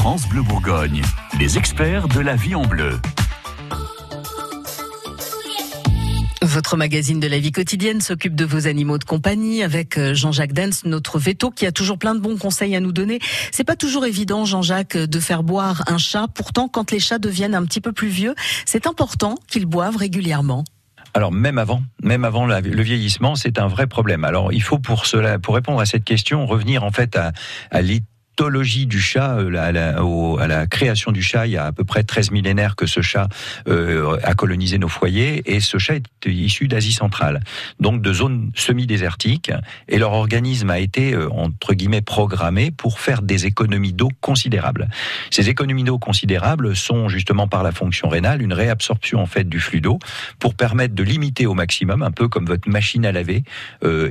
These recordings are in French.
France Bleu Bourgogne, les experts de la vie en bleu. Votre magazine de la vie quotidienne s'occupe de vos animaux de compagnie avec euh, Jean-Jacques Dens, notre veto, qui a toujours plein de bons conseils à nous donner. C'est pas toujours évident, Jean-Jacques, de faire boire un chat. Pourtant, quand les chats deviennent un petit peu plus vieux, c'est important qu'ils boivent régulièrement. Alors même avant, même avant le vieillissement, c'est un vrai problème. Alors il faut pour cela, pour répondre à cette question, revenir en fait à, à du chat, euh, à la, création du chat, il y a à peu près 13 millénaires que ce chat euh, a colonisé nos foyers, et ce chat est issu d'Asie centrale, donc de zones semi-désertiques, et leur organisme a été, euh, entre guillemets, programmé pour faire des économies d'eau considérables. Ces économies d'eau considérables sont justement par la fonction rénale une réabsorption en fait du flux d'eau pour permettre de limiter au maximum, un peu comme votre machine à laver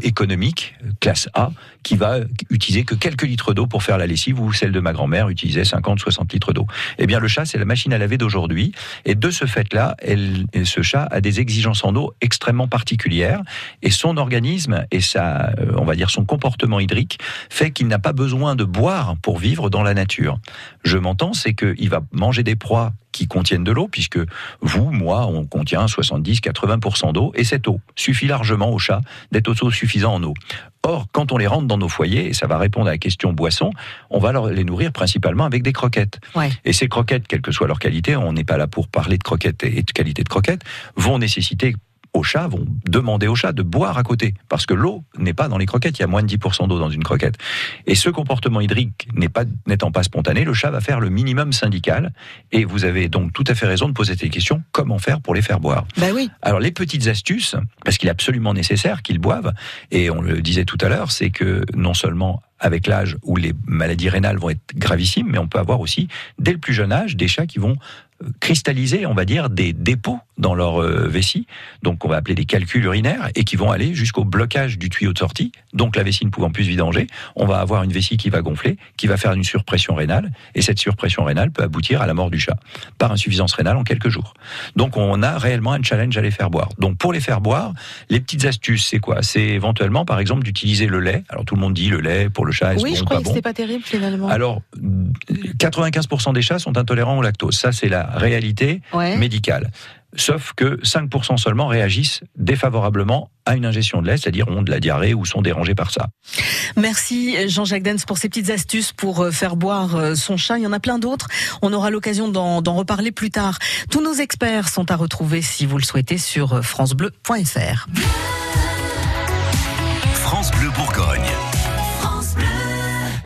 économique, classe A, qui va utiliser que quelques litres d'eau pour faire la lessive, ou celle de ma grand-mère utilisait 50-60 litres d'eau. Eh bien, le chat, c'est la machine à laver d'aujourd'hui. Et de ce fait-là, ce chat a des exigences en eau extrêmement particulières. Et son organisme et sa, euh, on va dire, son comportement hydrique fait qu'il n'a pas besoin de boire pour vivre dans la nature. Je m'entends, c'est qu'il va manger des proies qui contiennent de l'eau, puisque vous, moi, on contient 70-80% d'eau, et cette eau suffit largement au chat d'être autosuffisant en eau. Or, quand on les rentre dans nos foyers, et ça va répondre à la question boisson, on va leur les nourrir principalement avec des croquettes. Et ces croquettes, quelle que soit leur qualité, on n'est pas là pour parler de croquettes et de qualité de croquettes, vont nécessiter aux chats vont demander aux chats de boire à côté, parce que l'eau n'est pas dans les croquettes, il y a moins de 10% d'eau dans une croquette. Et ce comportement hydrique n'étant pas, spontané, le chat va faire le minimum syndical, et vous avez donc tout à fait raison de poser cette question, comment faire pour les faire boire? Bah oui. Alors les petites astuces, parce qu'il est absolument nécessaire qu'ils boivent, et on le disait tout à l'heure, c'est que non seulement avec l'âge où les maladies rénales vont être gravissimes, mais on peut avoir aussi, dès le plus jeune âge, des chats qui vont cristalliser, on va dire, des dépôts dans leur euh, vessie, donc on va appeler des calculs urinaires, et qui vont aller jusqu'au blocage du tuyau de sortie. Donc la vessie ne pouvant plus se vidanger, on va avoir une vessie qui va gonfler, qui va faire une surpression rénale, et cette surpression rénale peut aboutir à la mort du chat par insuffisance rénale en quelques jours. Donc on a réellement un challenge à les faire boire. Donc pour les faire boire, les petites astuces, c'est quoi? C'est éventuellement, par exemple, d'utiliser le lait. Alors tout le monde dit le lait pour le chat. Oui, je crois que c'est pas terrible finalement. Alors 95% des chats sont intolérants au lactose. Ça, c'est la réalité médicale. Sauf que 5% seulement réagissent défavorablement à une ingestion de lait, c'est-à-dire ont de la diarrhée ou sont dérangés par ça. Merci Jean-Jacques Dens pour ces petites astuces pour euh, faire boire euh, son chat. Il y en a plein d'autres. On aura l'occasion d'en reparler plus tard. Tous nos experts sont à retrouver si vous le souhaitez sur euh, francebleu.fr. France Bleu Bourgogne.